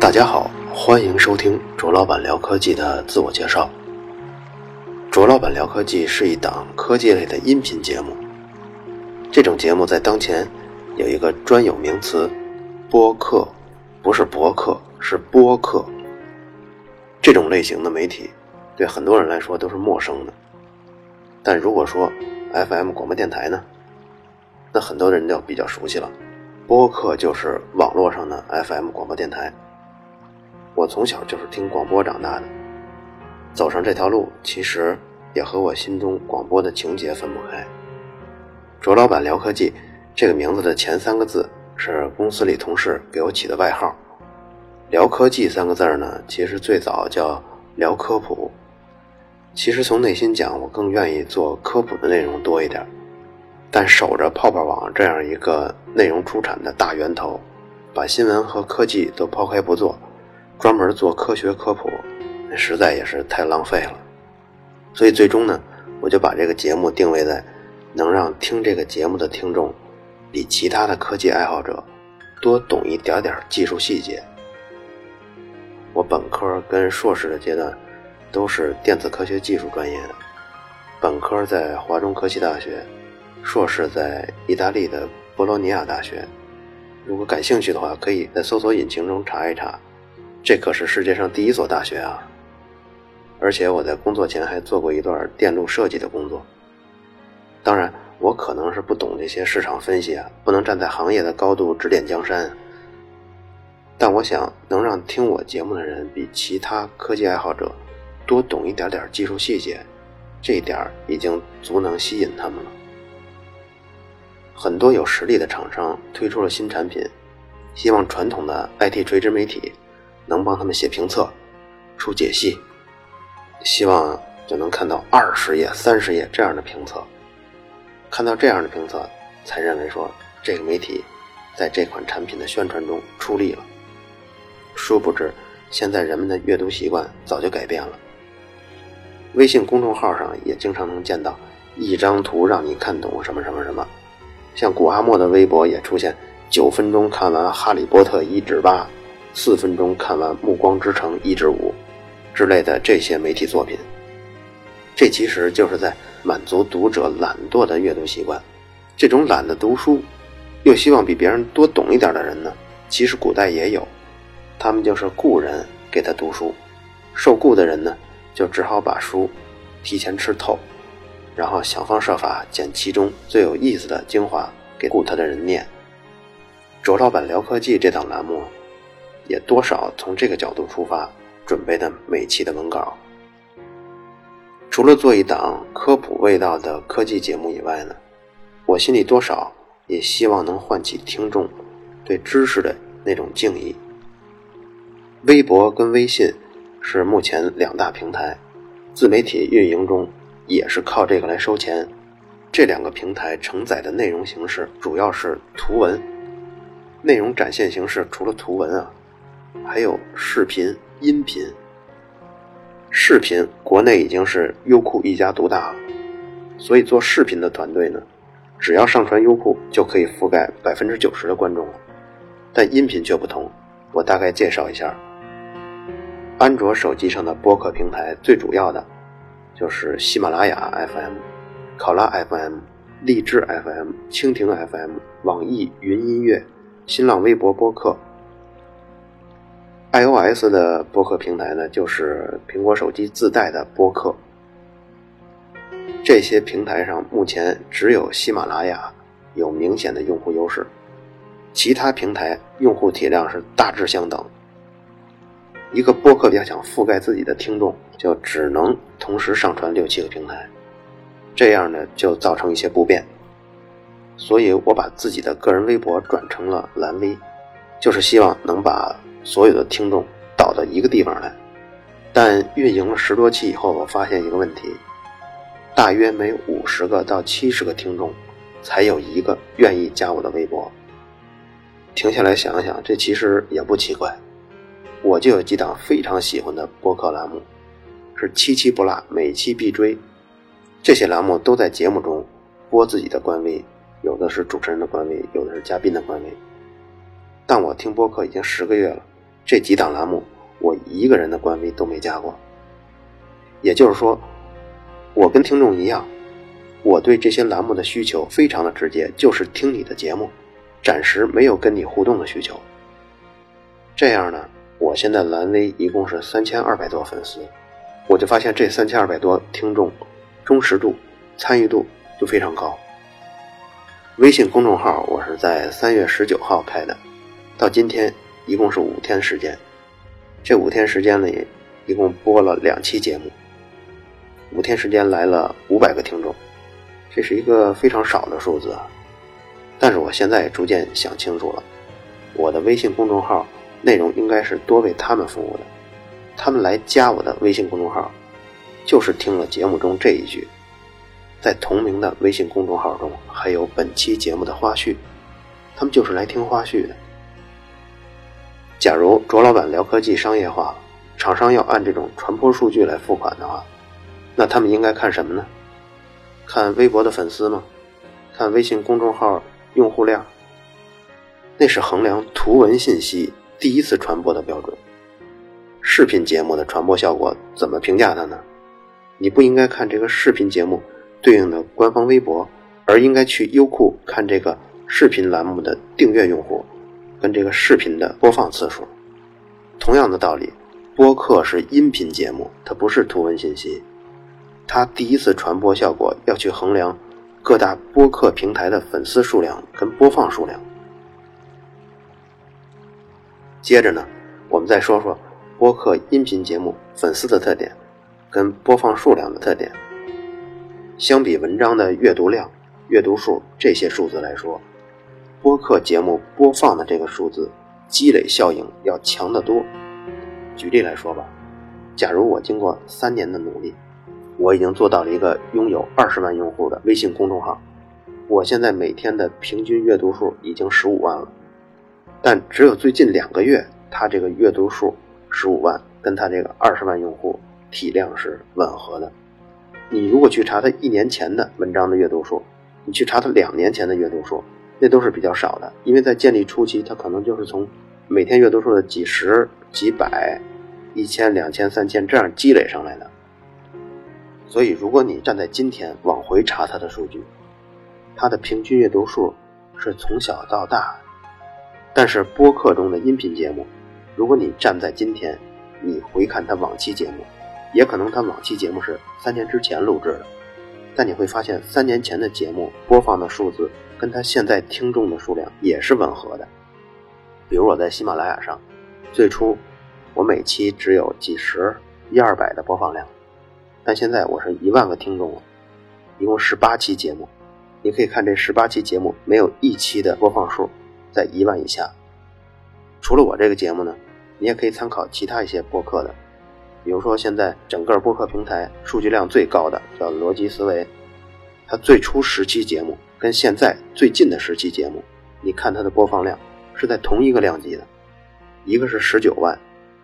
大家好，欢迎收听卓老板聊科技的自我介绍。卓老板聊科技是一档科技类的音频节目。这种节目在当前有一个专有名词——播客，不是博客，是播客。这种类型的媒体对很多人来说都是陌生的。但如果说 FM 广播电台呢，那很多人就比较熟悉了。播客就是网络上的 FM 广播电台。我从小就是听广播长大的，走上这条路其实也和我心中广播的情节分不开。卓老板聊科技这个名字的前三个字是公司里同事给我起的外号。聊科技三个字呢，其实最早叫聊科普。其实从内心讲，我更愿意做科普的内容多一点。但守着泡泡网这样一个内容出产的大源头，把新闻和科技都抛开不做，专门做科学科普，实在也是太浪费了。所以最终呢，我就把这个节目定位在。能让听这个节目的听众比其他的科技爱好者多懂一点点技术细节。我本科跟硕士的阶段都是电子科学技术专业的，本科在华中科技大学，硕士在意大利的博洛尼亚大学。如果感兴趣的话，可以在搜索引擎中查一查，这可是世界上第一所大学啊！而且我在工作前还做过一段电路设计的工作。当然，我可能是不懂这些市场分析啊，不能站在行业的高度指点江山。但我想能让听我节目的人比其他科技爱好者多懂一点点技术细节，这一点已经足能吸引他们了。很多有实力的厂商推出了新产品，希望传统的 IT 垂直媒体能帮他们写评测、出解析，希望就能看到二十页、三十页这样的评测。看到这样的评测，才认为说这个媒体在这款产品的宣传中出力了。殊不知，现在人们的阅读习惯早就改变了。微信公众号上也经常能见到一张图让你看懂什么什么什么，像古阿莫的微博也出现九分钟看完《哈利波特》一至八，四分钟看完《暮光之城》一至五之类的这些媒体作品。这其实就是在。满足读者懒惰的阅读习惯，这种懒得读书，又希望比别人多懂一点的人呢，其实古代也有，他们就是雇人给他读书，受雇的人呢，就只好把书提前吃透，然后想方设法捡其中最有意思的精华给雇他的人念。卓老板聊科技这档栏目，也多少从这个角度出发准备的每期的文稿。除了做一档科普味道的科技节目以外呢，我心里多少也希望能唤起听众对知识的那种敬意。微博跟微信是目前两大平台，自媒体运营中也是靠这个来收钱。这两个平台承载的内容形式主要是图文，内容展现形式除了图文啊，还有视频、音频。视频国内已经是优酷一家独大了，所以做视频的团队呢，只要上传优酷就可以覆盖百分之九十的观众了。但音频却不同，我大概介绍一下。安卓手机上的播客平台最主要的就是喜马拉雅 FM、考拉 FM、荔枝 FM、蜻蜓 FM、网易云音乐、新浪微博播客。iOS 的播客平台呢，就是苹果手机自带的播客。这些平台上目前只有喜马拉雅有明显的用户优势，其他平台用户体量是大致相等。一个播客要想覆盖自己的听众，就只能同时上传六七个平台，这样呢就造成一些不便。所以我把自己的个人微博转成了蓝微，就是希望能把。所有的听众导到一个地方来，但运营了十多期以后，我发现一个问题：大约每五十个到七十个听众，才有一个愿意加我的微博。停下来想想，这其实也不奇怪。我就有几档非常喜欢的播客栏目，是七期不落，每期必追。这些栏目都在节目中播自己的官微，有的是主持人的官微，有的是嘉宾的官微。但我听播客已经十个月了，这几档栏目我一个人的官微都没加过。也就是说，我跟听众一样，我对这些栏目的需求非常的直接，就是听你的节目，暂时没有跟你互动的需求。这样呢，我现在蓝微一共是三千二百多粉丝，我就发现这三千二百多听众忠实度、参与度就非常高。微信公众号我是在三月十九号开的，到今天一共是五天时间，这五天时间里一共播了两期节目，五天时间来了五百个听众，这是一个非常少的数字。但是我现在逐渐想清楚了，我的微信公众号。内容应该是多为他们服务的，他们来加我的微信公众号，就是听了节目中这一句，在同名的微信公众号中还有本期节目的花絮，他们就是来听花絮的。假如卓老板聊科技商业化了，厂商要按这种传播数据来付款的话，那他们应该看什么呢？看微博的粉丝吗？看微信公众号用户量？那是衡量图文信息。第一次传播的标准，视频节目的传播效果怎么评价它呢？你不应该看这个视频节目对应的官方微博，而应该去优酷看这个视频栏目的订阅用户跟这个视频的播放次数。同样的道理，播客是音频节目，它不是图文信息，它第一次传播效果要去衡量各大播客平台的粉丝数量跟播放数量。接着呢，我们再说说播客音频节目粉丝的特点，跟播放数量的特点。相比文章的阅读量、阅读数这些数字来说，播客节目播放的这个数字积累效应要强得多。举例来说吧，假如我经过三年的努力，我已经做到了一个拥有二十万用户的微信公众号，我现在每天的平均阅读数已经十五万了。但只有最近两个月，它这个阅读数十五万，跟它这个二十万用户体量是吻合的。你如果去查它一年前的文章的阅读数，你去查它两年前的阅读数，那都是比较少的，因为在建立初期，它可能就是从每天阅读数的几十、几百、一千、两千、三千这样积累上来的。所以，如果你站在今天往回查它的数据，它的平均阅读数是从小到大。但是播客中的音频节目，如果你站在今天，你回看它往期节目，也可能它往期节目是三年之前录制的，但你会发现三年前的节目播放的数字跟它现在听众的数量也是吻合的。比如我在喜马拉雅上，最初我每期只有几十、一二百的播放量，但现在我是一万个听众了，一共十八期节目，你可以看这十八期节目没有一期的播放数。在一万以下。除了我这个节目呢，你也可以参考其他一些播客的，比如说现在整个播客平台数据量最高的叫逻辑思维，它最初十期节目跟现在最近的十期节目，你看它的播放量是在同一个量级的，一个是十九万，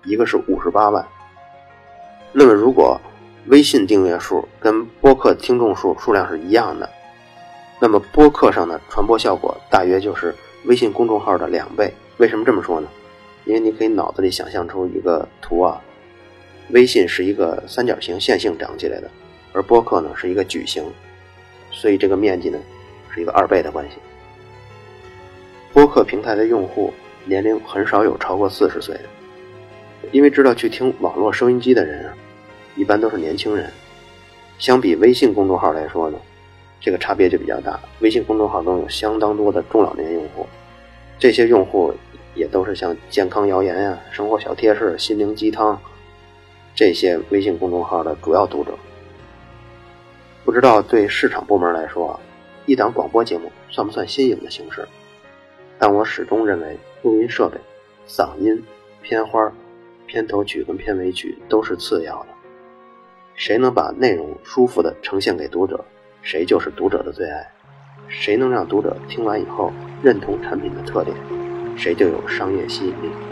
一个是五十八万。那么如果微信订阅数跟播客听众数数量是一样的，那么播客上的传播效果大约就是。微信公众号的两倍，为什么这么说呢？因为你可以脑子里想象出一个图啊，微信是一个三角形线性长起来的，而播客呢是一个矩形，所以这个面积呢是一个二倍的关系。播客平台的用户年龄很少有超过四十岁的，因为知道去听网络收音机的人啊，一般都是年轻人。相比微信公众号来说呢。这个差别就比较大。微信公众号中有相当多的中老年用户，这些用户也都是像健康谣言呀、生活小贴士、心灵鸡汤这些微信公众号的主要读者。不知道对市场部门来说，一档广播节目算不算新颖的形式？但我始终认为，录音设备、嗓音、片花、片头曲跟片尾曲都是次要的。谁能把内容舒服的呈现给读者？谁就是读者的最爱，谁能让读者听完以后认同产品的特点，谁就有商业吸引力。